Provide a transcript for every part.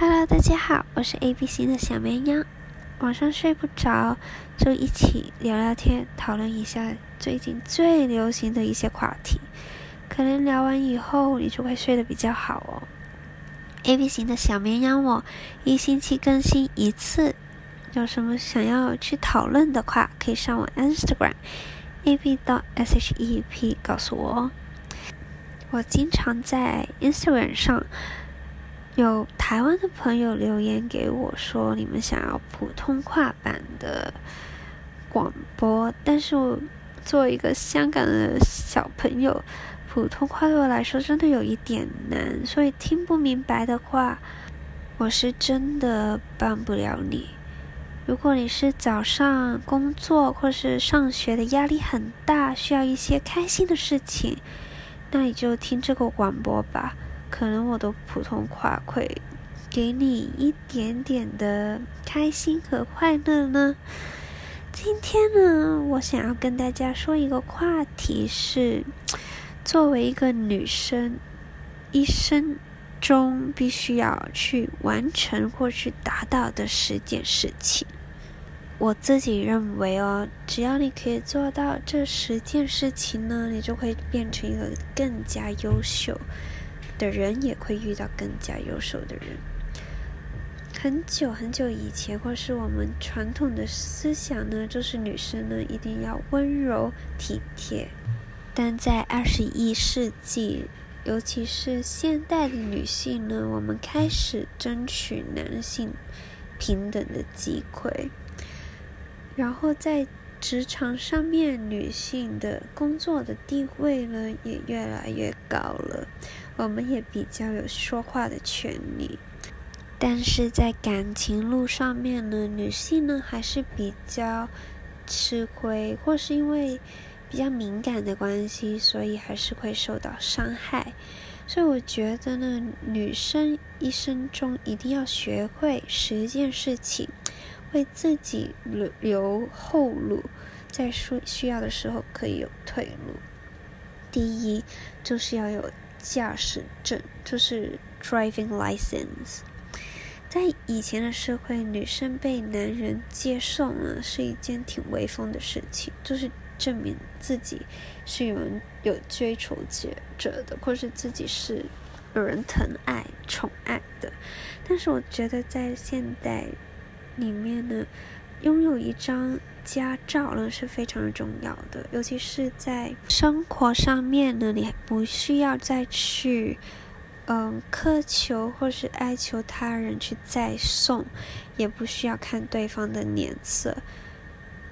Hello，大家好，我是 A B 型的小绵羊。晚上睡不着，就一起聊聊天，讨论一下最近最流行的一些话题。可能聊完以后，你就会睡得比较好哦。A B 型的小绵羊，我一星期更新一次。有什么想要去讨论的话，可以上我 Instagram A B 到 S H E P 告诉我哦。我经常在 Instagram 上。有台湾的朋友留言给我说，你们想要普通话版的广播，但是我作为一个香港的小朋友，普通话对我来说真的有一点难，所以听不明白的话，我是真的帮不了你。如果你是早上工作或是上学的压力很大，需要一些开心的事情，那你就听这个广播吧。可能我的普通话会给你一点点的开心和快乐呢。今天呢，我想要跟大家说一个话题是，作为一个女生，一生中必须要去完成或去达到的十件事情。我自己认为哦，只要你可以做到这十件事情呢，你就会变成一个更加优秀。的人也会遇到更加优秀的人。很久很久以前，或是我们传统的思想呢，就是女生呢一定要温柔体贴。但在二十一世纪，尤其是现代的女性呢，我们开始争取男性平等的机会，然后在职场上面，女性的工作的地位呢也越来越高了。我们也比较有说话的权利，但是在感情路上面呢，女性呢还是比较吃亏，或是因为比较敏感的关系，所以还是会受到伤害。所以我觉得呢，女生一生中一定要学会十件事情，为自己留留后路，在说需要的时候可以有退路。第一，就是要有。驾驶证就是 driving license，在以前的社会，女生被男人接送呢是一件挺威风的事情，就是证明自己是有人有追求者的，或是自己是有人疼爱、宠爱的。但是我觉得在现代里面呢，拥有一张。驾照呢是非常重要的，尤其是在生活上面呢，你不需要再去，嗯，苛求或是哀求他人去再送，也不需要看对方的脸色，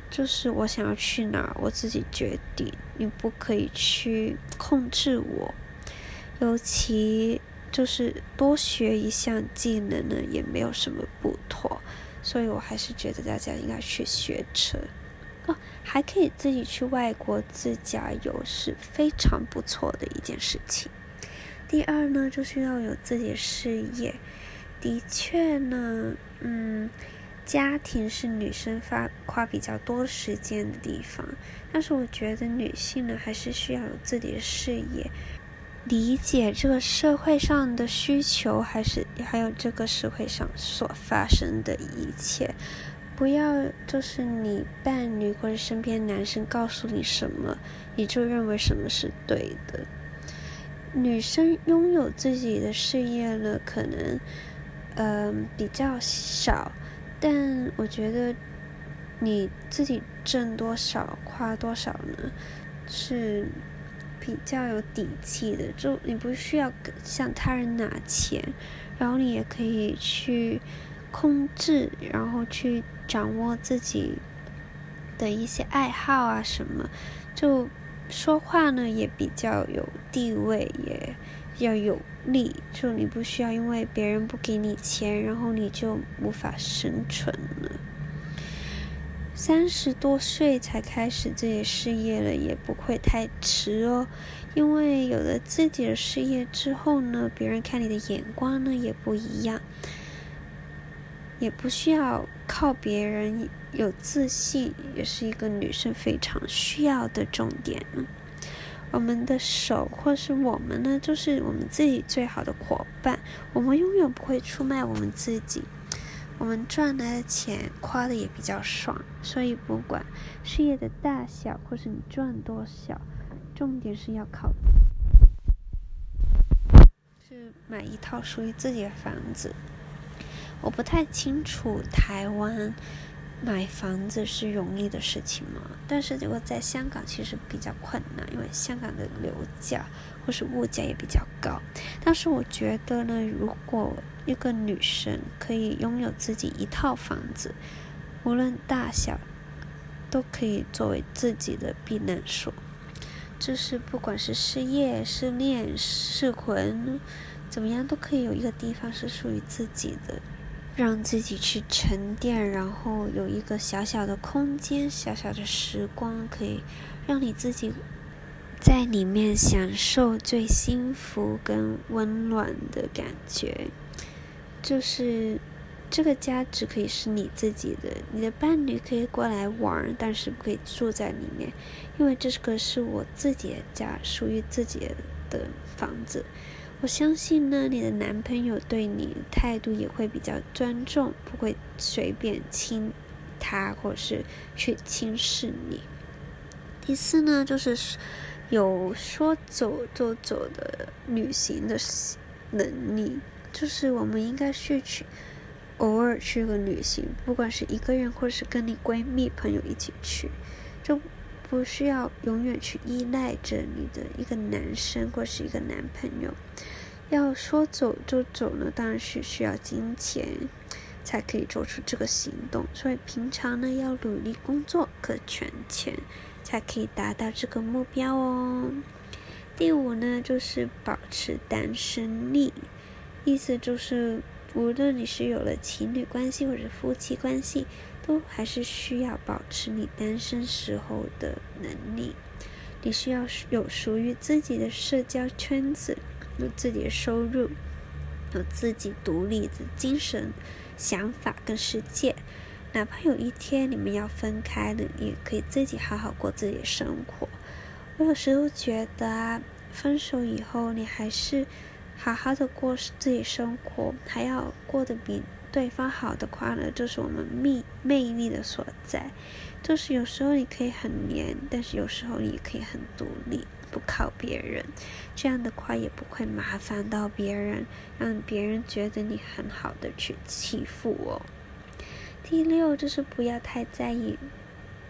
就是我想要去哪儿，我自己决定，你不可以去控制我。尤其就是多学一项技能呢，也没有什么不妥。所以我还是觉得大家应该去学车哦，还可以自己去外国自驾游，是非常不错的一件事情。第二呢，就是要有自己的事业。的确呢，嗯，家庭是女生花花比较多时间的地方，但是我觉得女性呢，还是需要有自己的事业。理解这个社会上的需求，还是还有这个社会上所发生的一切，不要就是你伴侣或者身边男生告诉你什么，你就认为什么是对的。女生拥有自己的事业了，可能嗯、比较少，但我觉得你自己挣多少花多少呢，是。比较有底气的，就你不需要向他人拿钱，然后你也可以去控制，然后去掌握自己的一些爱好啊什么，就说话呢也比较有地位，也比较有力，就你不需要因为别人不给你钱，然后你就无法生存了。三十多岁才开始自己事业了，也不会太迟哦。因为有了自己的事业之后呢，别人看你的眼光呢也不一样，也不需要靠别人有自信，也是一个女生非常需要的重点。我们的手或是我们呢，就是我们自己最好的伙伴。我们永远不会出卖我们自己。我们赚来的钱花的也比较爽，所以不管事业的大小或是你赚多少，重点是要靠是买一套属于自己的房子。我不太清楚台湾买房子是容易的事情吗？但是如果在香港其实比较困难，因为香港的楼价或是物价也比较高。但是我觉得呢，如果一个女生可以拥有自己一套房子，无论大小，都可以作为自己的避难所。就是不管是失业、失恋、失魂，怎么样都可以有一个地方是属于自己的。让自己去沉淀，然后有一个小小的空间、小小的时光，可以让你自己在里面享受最幸福跟温暖的感觉。就是这个家只可以是你自己的，你的伴侣可以过来玩，但是不可以住在里面，因为这个是我自己的家，属于自己的房子。我相信呢，你的男朋友对你态度也会比较尊重，不会随便亲他或是去轻视你。第四呢，就是有说走就走的旅行的能力，就是我们应该去去偶尔去个旅行，不管是一个人或是跟你闺蜜朋友一起去，就不需要永远去依赖着你的一个男生或是一个男朋友。要说走就走呢，当然是需要金钱才可以做出这个行动。所以平常呢，要努力工作，可存钱，才可以达到这个目标哦。第五呢，就是保持单身力，意思就是无论你是有了情侣关系或者夫妻关系，都还是需要保持你单身时候的能力。你需要有属于自己的社交圈子。有自己的收入，有自己独立的精神、想法跟世界。哪怕有一天你们要分开了，也可以自己好好过自己的生活。我有时候觉得啊，分手以后你还是好好的过自己生活，还要过得比对方好的话呢，就是我们魅魅力的所在。就是有时候你可以很黏，但是有时候你也可以很独立。不靠别人，这样的话也不会麻烦到别人，让别人觉得你很好的去欺负我。第六就是不要太在意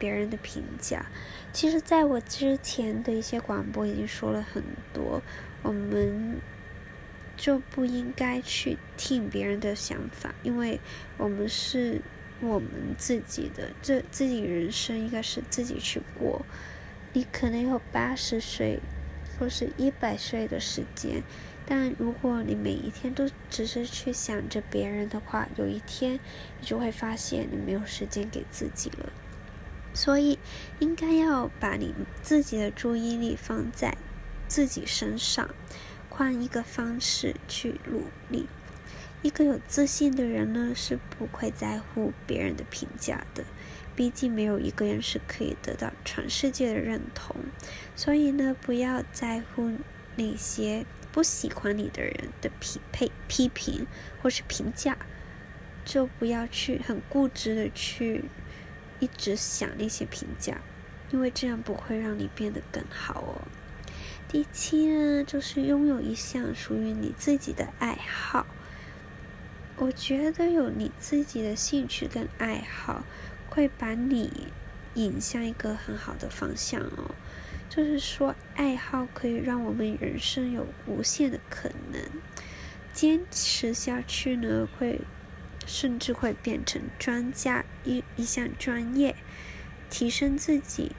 别人的评价。其实，在我之前的一些广播已经说了很多，我们就不应该去听别人的想法，因为我们是我们自己的，这自己人生应该是自己去过。你可能有八十岁，或是一百岁的时间，但如果你每一天都只是去想着别人的话，有一天你就会发现你没有时间给自己了。所以，应该要把你自己的注意力放在自己身上，换一个方式去努力。一个有自信的人呢，是不会在乎别人的评价的。毕竟没有一个人是可以得到全世界的认同，所以呢，不要在乎那些不喜欢你的人的匹配、批评或是评价，就不要去很固执的去一直想那些评价，因为这样不会让你变得更好哦。第七呢，就是拥有一项属于你自己的爱好。我觉得有你自己的兴趣跟爱好。会把你引向一个很好的方向哦，就是说，爱好可以让我们人生有无限的可能，坚持下去呢，会甚至会变成专家一一项专业，提升自己。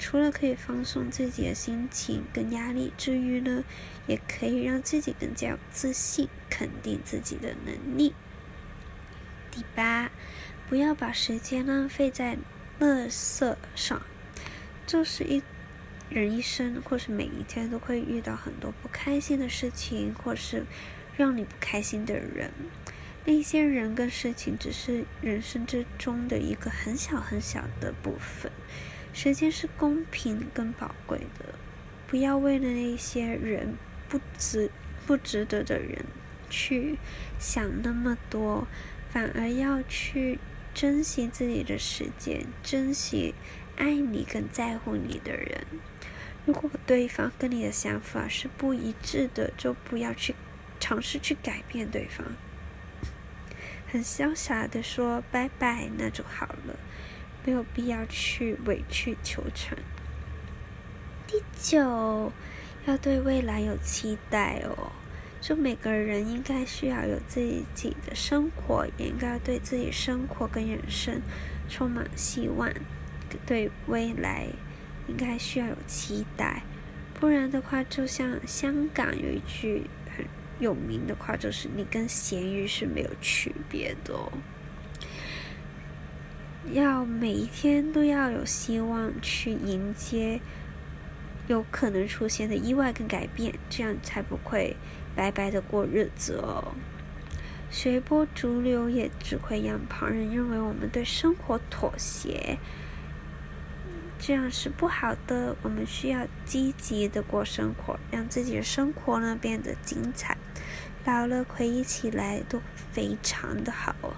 除了可以放松自己的心情跟压力之余呢，也可以让自己更加有自信，肯定自己的能力。第八。不要把时间浪费在垃圾上。就是一人一生，或是每一天都会遇到很多不开心的事情，或是让你不开心的人。那些人跟事情只是人生之中的一个很小很小的部分。时间是公平跟宝贵的，不要为了那些人不值不值得的人去想那么多，反而要去珍惜自己的时间，珍惜爱你跟在乎你的人。如果对方跟你的想法是不一致的，就不要去尝试去改变对方。很潇洒的说拜拜，那就好了。没有必要去委曲求全。第九，要对未来有期待哦。就每个人应该需要有自己的生活，也应该对自己生活跟人生充满希望。对未来应该需要有期待，不然的话，就像香港有一句很有名的话，就是“你跟咸鱼是没有区别的哦”。要每一天都要有希望去迎接有可能出现的意外跟改变，这样才不会白白的过日子哦。随波逐流也只会让旁人认为我们对生活妥协，这样是不好的。我们需要积极的过生活，让自己的生活呢变得精彩，老了回忆起来都非常的好哦。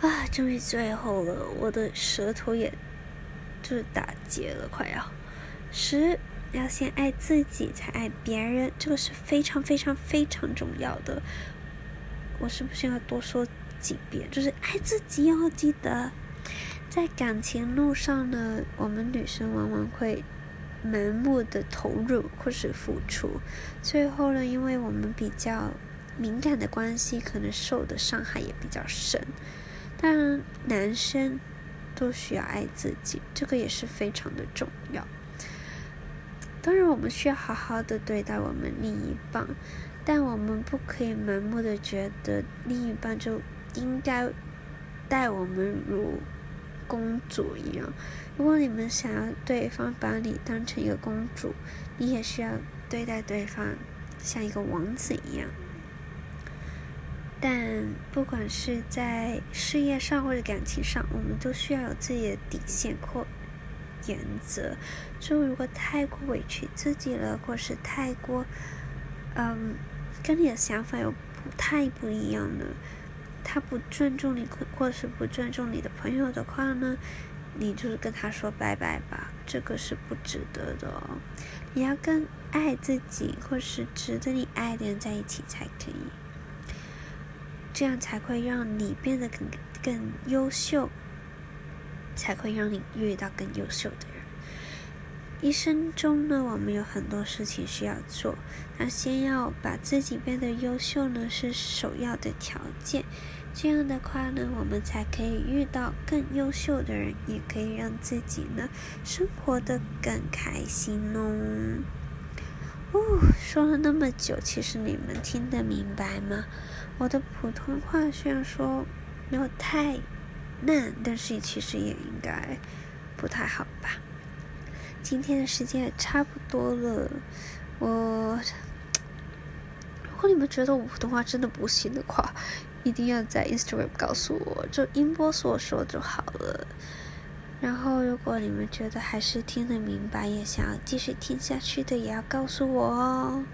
啊，终于最后了，我的舌头也就是打结了，快要。十，要先爱自己，才爱别人，这个是非常非常非常重要的。我是不是要多说几遍？就是爱自己要记得，在感情路上呢，我们女生往往会盲目的投入或是付出，最后呢，因为我们比较敏感的关系，可能受的伤害也比较深。当然，男生都需要爱自己，这个也是非常的重要。当然，我们需要好好的对待我们另一半，但我们不可以盲目的觉得另一半就应该待我们如公主一样。如果你们想要对方把你当成一个公主，你也需要对待对方像一个王子一样。但不管是在事业上或者感情上，我们都需要有自己的底线或原则。就如果太过委屈自己了，或是太过，嗯，跟你的想法有不太不一样的，他不尊重你，或是不尊重你的朋友的话呢，你就是跟他说拜拜吧，这个是不值得的哦。你要跟爱自己或是值得你爱的人在一起才可以。这样才会让你变得更更优秀，才会让你遇到更优秀的人。一生中呢，我们有很多事情需要做，那先要把自己变得优秀呢，是首要的条件。这样的话呢，我们才可以遇到更优秀的人，也可以让自己呢生活得更开心哦。哦，说了那么久，其实你们听得明白吗？我的普通话虽然说没有太烂，但是其实也应该不太好吧。今天的时间也差不多了，我 如果你们觉得我普通话真的不行的话，一定要在 Instagram 告诉我，就音波所说就好了。然后，如果你们觉得还是听得明白，也想要继续听下去的，也要告诉我哦。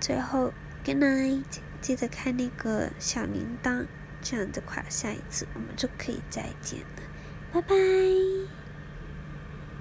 最后，Good night。记得开那个小铃铛，这样的话，下一次我们就可以再见了。拜拜。